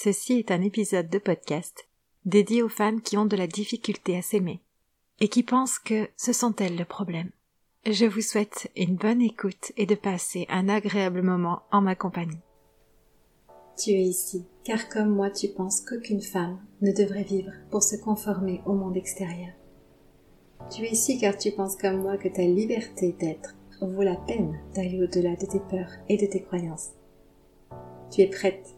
Ceci est un épisode de podcast dédié aux femmes qui ont de la difficulté à s'aimer et qui pensent que ce sont elles le problème. Je vous souhaite une bonne écoute et de passer un agréable moment en ma compagnie. Tu es ici, car comme moi tu penses qu'aucune femme ne devrait vivre pour se conformer au monde extérieur. Tu es ici car tu penses comme moi que ta liberté d'être vaut la peine d'aller au-delà de tes peurs et de tes croyances. Tu es prête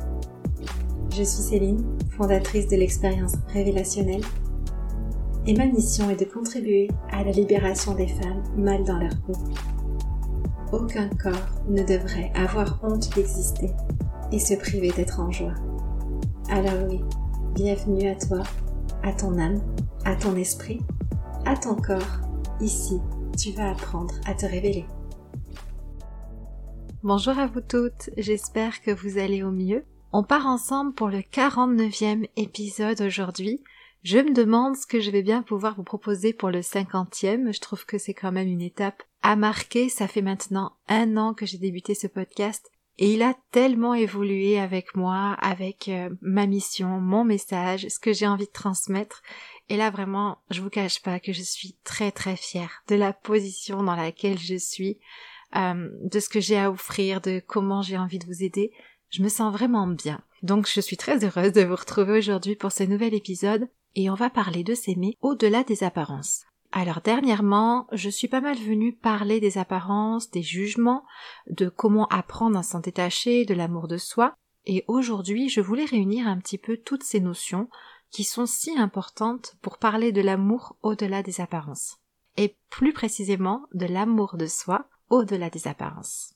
Je suis Céline, fondatrice de l'expérience révélationnelle, et ma mission est de contribuer à la libération des femmes mal dans leur peau. Aucun corps ne devrait avoir honte d'exister et se priver d'être en joie. Alors oui, bienvenue à toi, à ton âme, à ton esprit, à ton corps. Ici, tu vas apprendre à te révéler. Bonjour à vous toutes, j'espère que vous allez au mieux on part ensemble pour le 49e épisode aujourd'hui. Je me demande ce que je vais bien pouvoir vous proposer pour le 50e. Je trouve que c'est quand même une étape à marquer. Ça fait maintenant un an que j'ai débuté ce podcast et il a tellement évolué avec moi, avec euh, ma mission, mon message, ce que j'ai envie de transmettre. Et là vraiment, je vous cache pas que je suis très très fière de la position dans laquelle je suis, euh, de ce que j'ai à offrir, de comment j'ai envie de vous aider. Je me sens vraiment bien. Donc je suis très heureuse de vous retrouver aujourd'hui pour ce nouvel épisode et on va parler de s'aimer au-delà des apparences. Alors dernièrement, je suis pas mal venue parler des apparences, des jugements, de comment apprendre à s'en détacher, de l'amour de soi, et aujourd'hui je voulais réunir un petit peu toutes ces notions qui sont si importantes pour parler de l'amour au-delà des apparences, et plus précisément de l'amour de soi au-delà des apparences.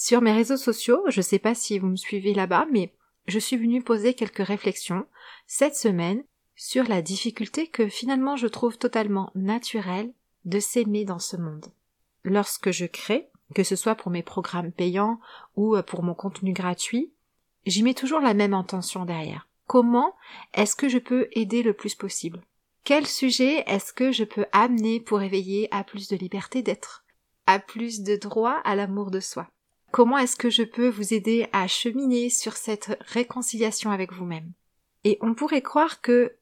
Sur mes réseaux sociaux, je sais pas si vous me suivez là-bas, mais je suis venue poser quelques réflexions cette semaine sur la difficulté que finalement je trouve totalement naturelle de s'aimer dans ce monde. Lorsque je crée, que ce soit pour mes programmes payants ou pour mon contenu gratuit, j'y mets toujours la même intention derrière. Comment est-ce que je peux aider le plus possible? Quel sujet est-ce que je peux amener pour éveiller à plus de liberté d'être, à plus de droit à l'amour de soi? Comment est-ce que je peux vous aider à cheminer sur cette réconciliation avec vous-même? Et on pourrait croire que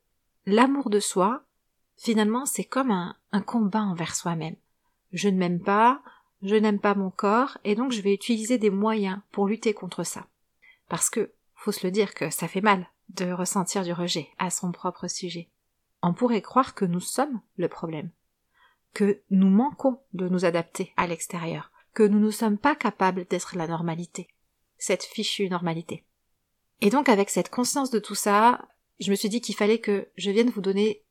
l'amour de soi, finalement, c'est comme un, combat envers soi-même. Je ne m'aime pas, je n'aime pas mon corps, et donc je vais utiliser des moyens pour lutter contre ça. Parce que, faut se le dire que ça fait mal de ressentir du rejet à son propre sujet. On pourrait croire que nous sommes le problème, que nous manquons de nous adapter à l'extérieur, que nous ne sommes pas capables d'être la normalité, cette fichue normalité. Et donc avec cette conscience de tout ça, je me suis dit qu'il fallait que je vienne vous donner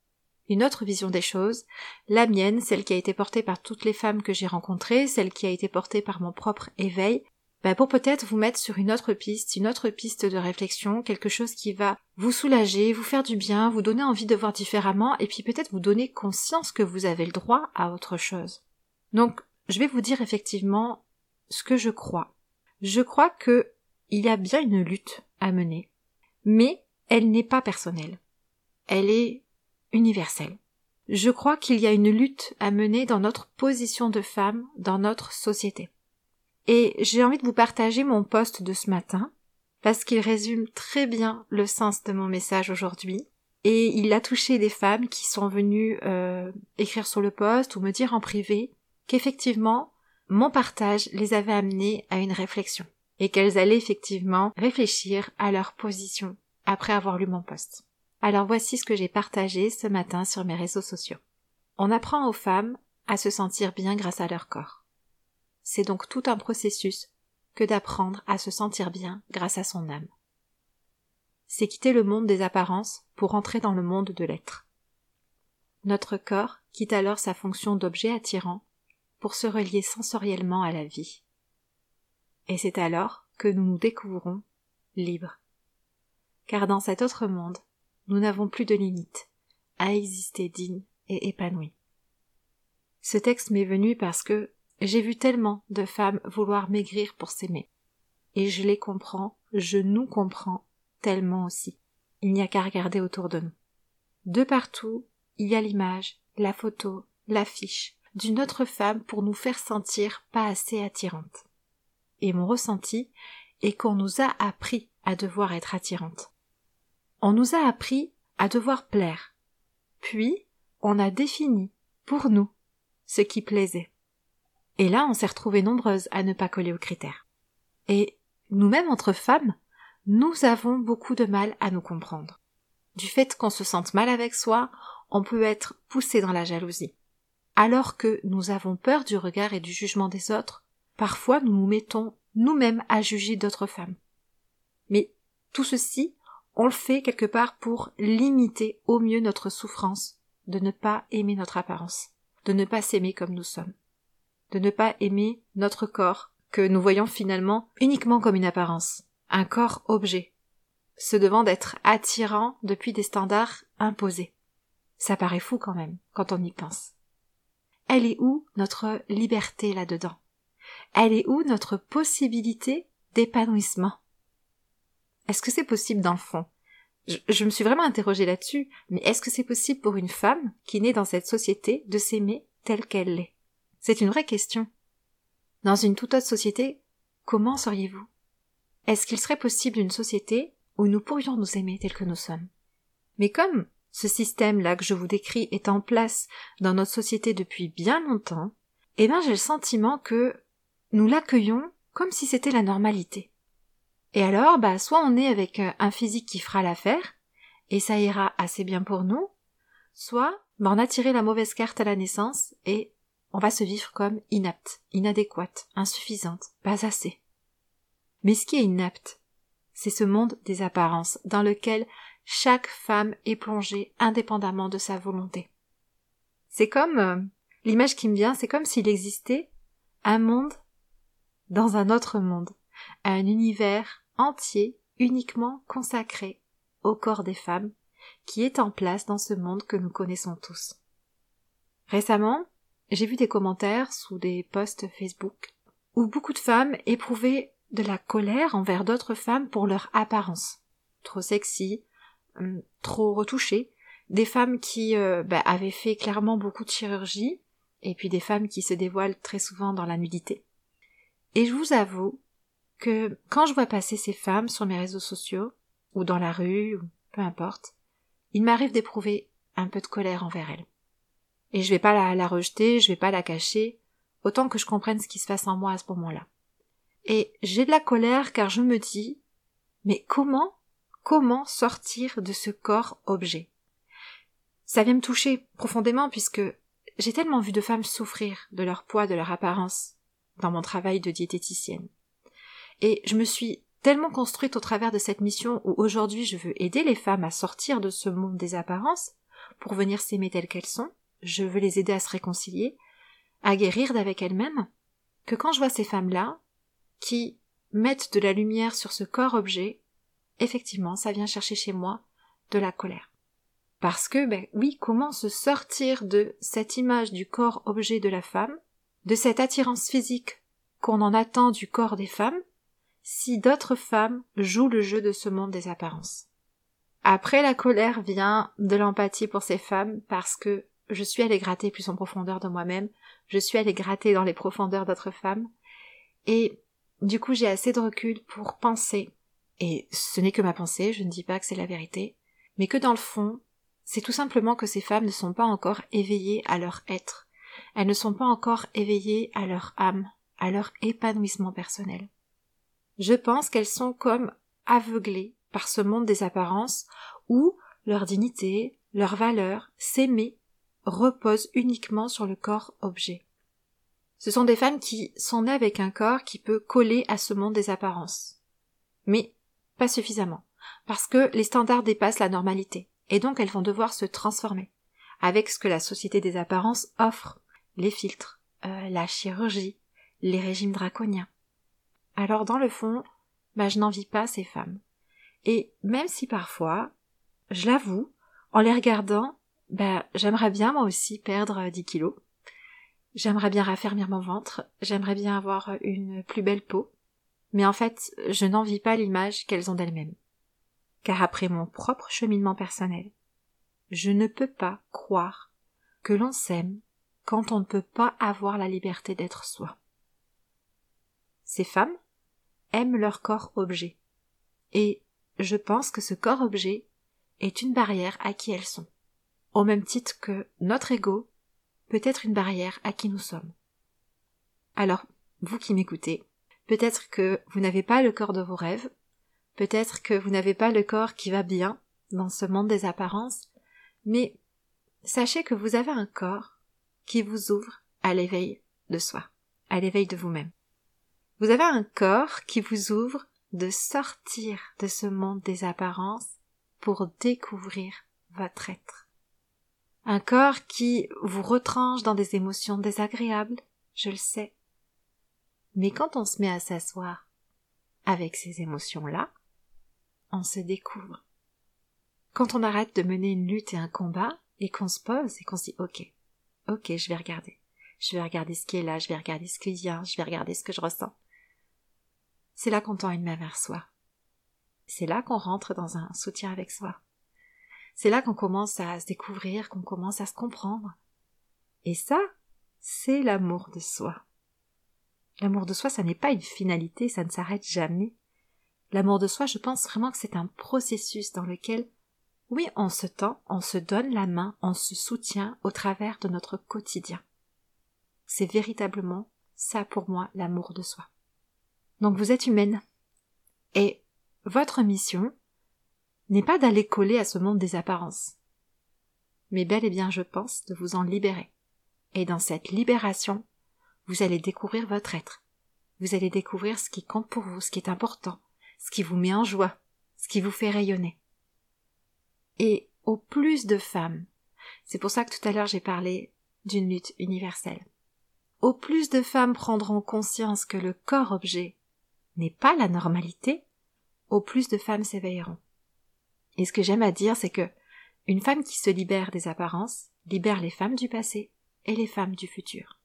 une autre vision des choses, la mienne, celle qui a été portée par toutes les femmes que j'ai rencontrées, celle qui a été portée par mon propre éveil, ben pour peut-être vous mettre sur une autre piste, une autre piste de réflexion, quelque chose qui va vous soulager, vous faire du bien, vous donner envie de voir différemment, et puis peut-être vous donner conscience que vous avez le droit à autre chose. Donc je vais vous dire effectivement ce que je crois. Je crois que il y a bien une lutte à mener, mais elle n'est pas personnelle. Elle est universelle. Je crois qu'il y a une lutte à mener dans notre position de femme, dans notre société. Et j'ai envie de vous partager mon poste de ce matin, parce qu'il résume très bien le sens de mon message aujourd'hui, et il a touché des femmes qui sont venues euh, écrire sur le poste ou me dire en privé qu'effectivement, mon partage les avait amenées à une réflexion, et qu'elles allaient effectivement réfléchir à leur position après avoir lu mon poste. Alors voici ce que j'ai partagé ce matin sur mes réseaux sociaux. On apprend aux femmes à se sentir bien grâce à leur corps. C'est donc tout un processus que d'apprendre à se sentir bien grâce à son âme. C'est quitter le monde des apparences pour entrer dans le monde de l'être. Notre corps quitte alors sa fonction d'objet attirant pour se relier sensoriellement à la vie. Et c'est alors que nous nous découvrons libres. Car dans cet autre monde, nous n'avons plus de limites à exister digne et épanoui. Ce texte m'est venu parce que j'ai vu tellement de femmes vouloir maigrir pour s'aimer. Et je les comprends, je nous comprends tellement aussi. Il n'y a qu'à regarder autour de nous. De partout, il y a l'image, la photo, l'affiche d'une autre femme pour nous faire sentir pas assez attirante. Et mon ressenti est qu'on nous a appris à devoir être attirante. On nous a appris à devoir plaire. Puis, on a défini, pour nous, ce qui plaisait. Et là, on s'est retrouvées nombreuses à ne pas coller aux critères. Et nous-mêmes, entre femmes, nous avons beaucoup de mal à nous comprendre. Du fait qu'on se sente mal avec soi, on peut être poussé dans la jalousie. Alors que nous avons peur du regard et du jugement des autres, parfois nous nous mettons nous-mêmes à juger d'autres femmes. Mais tout ceci, on le fait quelque part pour limiter au mieux notre souffrance de ne pas aimer notre apparence de ne pas s'aimer comme nous sommes, de ne pas aimer notre corps, que nous voyons finalement uniquement comme une apparence, un corps objet, se devant d'être attirant depuis des standards imposés. Ça paraît fou quand même, quand on y pense. Elle est où notre liberté là-dedans? Elle est où notre possibilité d'épanouissement? Est-ce que c'est possible dans le fond? Je, me suis vraiment interrogée là-dessus, mais est-ce que c'est possible pour une femme qui naît dans cette société de s'aimer telle qu'elle l'est? C'est une vraie question. Dans une toute autre société, comment seriez-vous? Est-ce qu'il serait possible une société où nous pourrions nous aimer tels que nous sommes? Mais comme ce système-là que je vous décris est en place dans notre société depuis bien longtemps, eh bien j'ai le sentiment que nous l'accueillons comme si c'était la normalité. Et alors, bah, soit on est avec euh, un physique qui fera l'affaire, et ça ira assez bien pour nous, soit bah, on a tiré la mauvaise carte à la naissance et on va se vivre comme inapte, inadéquate, insuffisante, pas assez. Mais ce qui est inapte, c'est ce monde des apparences dans lequel chaque femme est plongée indépendamment de sa volonté. C'est comme euh, l'image qui me vient, c'est comme s'il existait un monde dans un autre monde, un univers entier uniquement consacré au corps des femmes qui est en place dans ce monde que nous connaissons tous. Récemment, j'ai vu des commentaires sous des posts Facebook où beaucoup de femmes éprouvaient de la colère envers d'autres femmes pour leur apparence. Trop sexy, trop retouchées, des femmes qui euh, bah, avaient fait clairement beaucoup de chirurgie, et puis des femmes qui se dévoilent très souvent dans la nudité. Et je vous avoue que quand je vois passer ces femmes sur mes réseaux sociaux, ou dans la rue, ou peu importe, il m'arrive d'éprouver un peu de colère envers elles. Et je vais pas la, la rejeter, je vais pas la cacher, autant que je comprenne ce qui se passe en moi à ce moment-là. Et j'ai de la colère car je me dis, mais comment, comment sortir de ce corps objet? Ça vient me toucher profondément puisque j'ai tellement vu de femmes souffrir de leur poids, de leur apparence, dans mon travail de diététicienne. Et je me suis tellement construite au travers de cette mission où aujourd'hui je veux aider les femmes à sortir de ce monde des apparences pour venir s'aimer telles qu'elles sont, je veux les aider à se réconcilier, à guérir d'avec elles-mêmes, que quand je vois ces femmes-là, qui mettent de la lumière sur ce corps-objet, effectivement, ça vient chercher chez moi de la colère. Parce que, ben oui, comment se sortir de cette image du corps-objet de la femme, de cette attirance physique qu'on en attend du corps des femmes, si d'autres femmes jouent le jeu de ce monde des apparences. Après la colère vient de l'empathie pour ces femmes parce que je suis allée gratter plus en profondeur de moi-même, je suis allée gratter dans les profondeurs d'autres femmes, et du coup j'ai assez de recul pour penser, et ce n'est que ma pensée, je ne dis pas que c'est la vérité, mais que dans le fond, c'est tout simplement que ces femmes ne sont pas encore éveillées à leur être, elles ne sont pas encore éveillées à leur âme, à leur épanouissement personnel. Je pense qu'elles sont comme aveuglées par ce monde des apparences où leur dignité, leur valeur, s'aimer, repose uniquement sur le corps objet. Ce sont des femmes qui sont nées avec un corps qui peut coller à ce monde des apparences. Mais pas suffisamment, parce que les standards dépassent la normalité, et donc elles vont devoir se transformer, avec ce que la société des apparences offre, les filtres, euh, la chirurgie, les régimes draconiens. Alors dans le fond, bah, je n'envie pas ces femmes. Et même si parfois, je l'avoue, en les regardant, ben, j'aimerais bien moi aussi perdre 10 kilos. J'aimerais bien raffermir mon ventre, j'aimerais bien avoir une plus belle peau, mais en fait, je n'envie pas l'image qu'elles ont d'elles-mêmes. Car après mon propre cheminement personnel, je ne peux pas croire que l'on s'aime quand on ne peut pas avoir la liberté d'être soi. Ces femmes aiment leur corps objet. Et je pense que ce corps objet est une barrière à qui elles sont. Au même titre que notre ego peut être une barrière à qui nous sommes. Alors, vous qui m'écoutez, peut-être que vous n'avez pas le corps de vos rêves, peut-être que vous n'avez pas le corps qui va bien dans ce monde des apparences, mais sachez que vous avez un corps qui vous ouvre à l'éveil de soi, à l'éveil de vous-même. Vous avez un corps qui vous ouvre de sortir de ce monde des apparences pour découvrir votre être. Un corps qui vous retranche dans des émotions désagréables, je le sais. Mais quand on se met à s'asseoir avec ces émotions-là, on se découvre. Quand on arrête de mener une lutte et un combat, et qu'on se pose et qu'on se dit ok, ok, je vais regarder. Je vais regarder ce qui est là, je vais regarder ce qui vient, je vais regarder ce que je ressens. C'est là qu'on tend une main vers soi. C'est là qu'on rentre dans un soutien avec soi. C'est là qu'on commence à se découvrir, qu'on commence à se comprendre. Et ça, c'est l'amour de soi. L'amour de soi, ça n'est pas une finalité, ça ne s'arrête jamais. L'amour de soi, je pense vraiment que c'est un processus dans lequel, oui, on se tend, on se donne la main, on se soutient au travers de notre quotidien. C'est véritablement ça pour moi l'amour de soi. Donc vous êtes humaine. Et votre mission n'est pas d'aller coller à ce monde des apparences, mais bel et bien, je pense, de vous en libérer. Et dans cette libération, vous allez découvrir votre être. Vous allez découvrir ce qui compte pour vous, ce qui est important, ce qui vous met en joie, ce qui vous fait rayonner. Et au plus de femmes, c'est pour ça que tout à l'heure j'ai parlé d'une lutte universelle. Au plus de femmes prendront conscience que le corps objet n'est pas la normalité, au plus de femmes s'éveilleront. Et ce que j'aime à dire, c'est que une femme qui se libère des apparences libère les femmes du passé et les femmes du futur.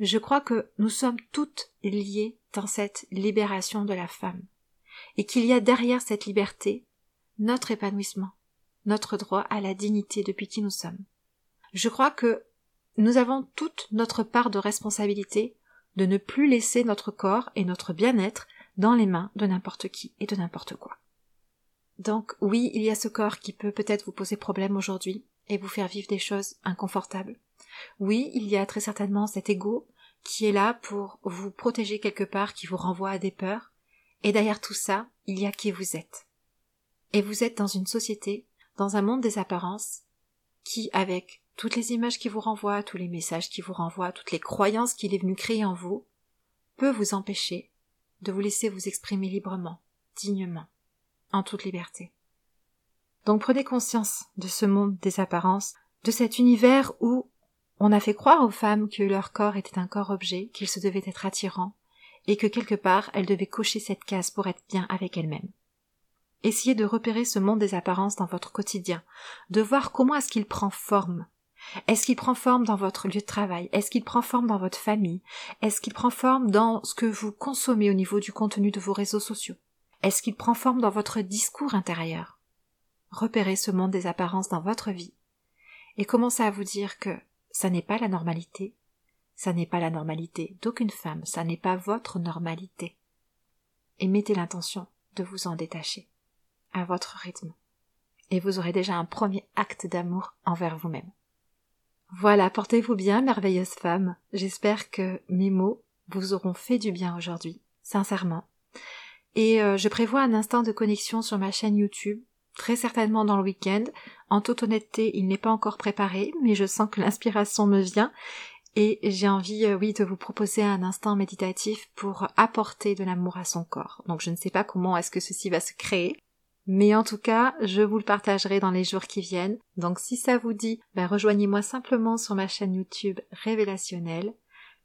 Je crois que nous sommes toutes liées dans cette libération de la femme, et qu'il y a derrière cette liberté notre épanouissement, notre droit à la dignité depuis qui nous sommes. Je crois que nous avons toute notre part de responsabilité de ne plus laisser notre corps et notre bien-être dans les mains de n'importe qui et de n'importe quoi. Donc oui, il y a ce corps qui peut peut-être vous poser problème aujourd'hui et vous faire vivre des choses inconfortables. Oui, il y a très certainement cet ego qui est là pour vous protéger quelque part, qui vous renvoie à des peurs, et derrière tout ça, il y a qui vous êtes. Et vous êtes dans une société, dans un monde des apparences, qui, avec toutes les images qui vous renvoient, tous les messages qui vous renvoient, toutes les croyances qu'il est venu créer en vous, peut vous empêcher de vous laisser vous exprimer librement, dignement, en toute liberté. Donc prenez conscience de ce monde des apparences, de cet univers où on a fait croire aux femmes que leur corps était un corps objet, qu'il se devait être attirant, et que quelque part elles devaient cocher cette case pour être bien avec elles-mêmes. Essayez de repérer ce monde des apparences dans votre quotidien, de voir comment est-ce qu'il prend forme, est-ce qu'il prend forme dans votre lieu de travail? Est-ce qu'il prend forme dans votre famille? Est-ce qu'il prend forme dans ce que vous consommez au niveau du contenu de vos réseaux sociaux? Est-ce qu'il prend forme dans votre discours intérieur? Repérez ce monde des apparences dans votre vie. Et commencez à vous dire que ça n'est pas la normalité, ça n'est pas la normalité d'aucune femme, ça n'est pas votre normalité. Et mettez l'intention de vous en détacher, à votre rythme. Et vous aurez déjà un premier acte d'amour envers vous-même. Voilà, portez-vous bien, merveilleuse femme. J'espère que mes mots vous auront fait du bien aujourd'hui, sincèrement. Et euh, je prévois un instant de connexion sur ma chaîne YouTube, très certainement dans le week-end. En toute honnêteté, il n'est pas encore préparé, mais je sens que l'inspiration me vient et j'ai envie, euh, oui, de vous proposer un instant méditatif pour apporter de l'amour à son corps. Donc je ne sais pas comment est-ce que ceci va se créer, mais en tout cas, je vous le partagerai dans les jours qui viennent. Donc si ça vous dit, ben, rejoignez-moi simplement sur ma chaîne YouTube Révélationnelle.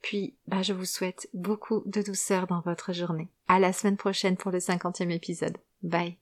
Puis, ben, je vous souhaite beaucoup de douceur dans votre journée. À la semaine prochaine pour le cinquantième épisode. Bye.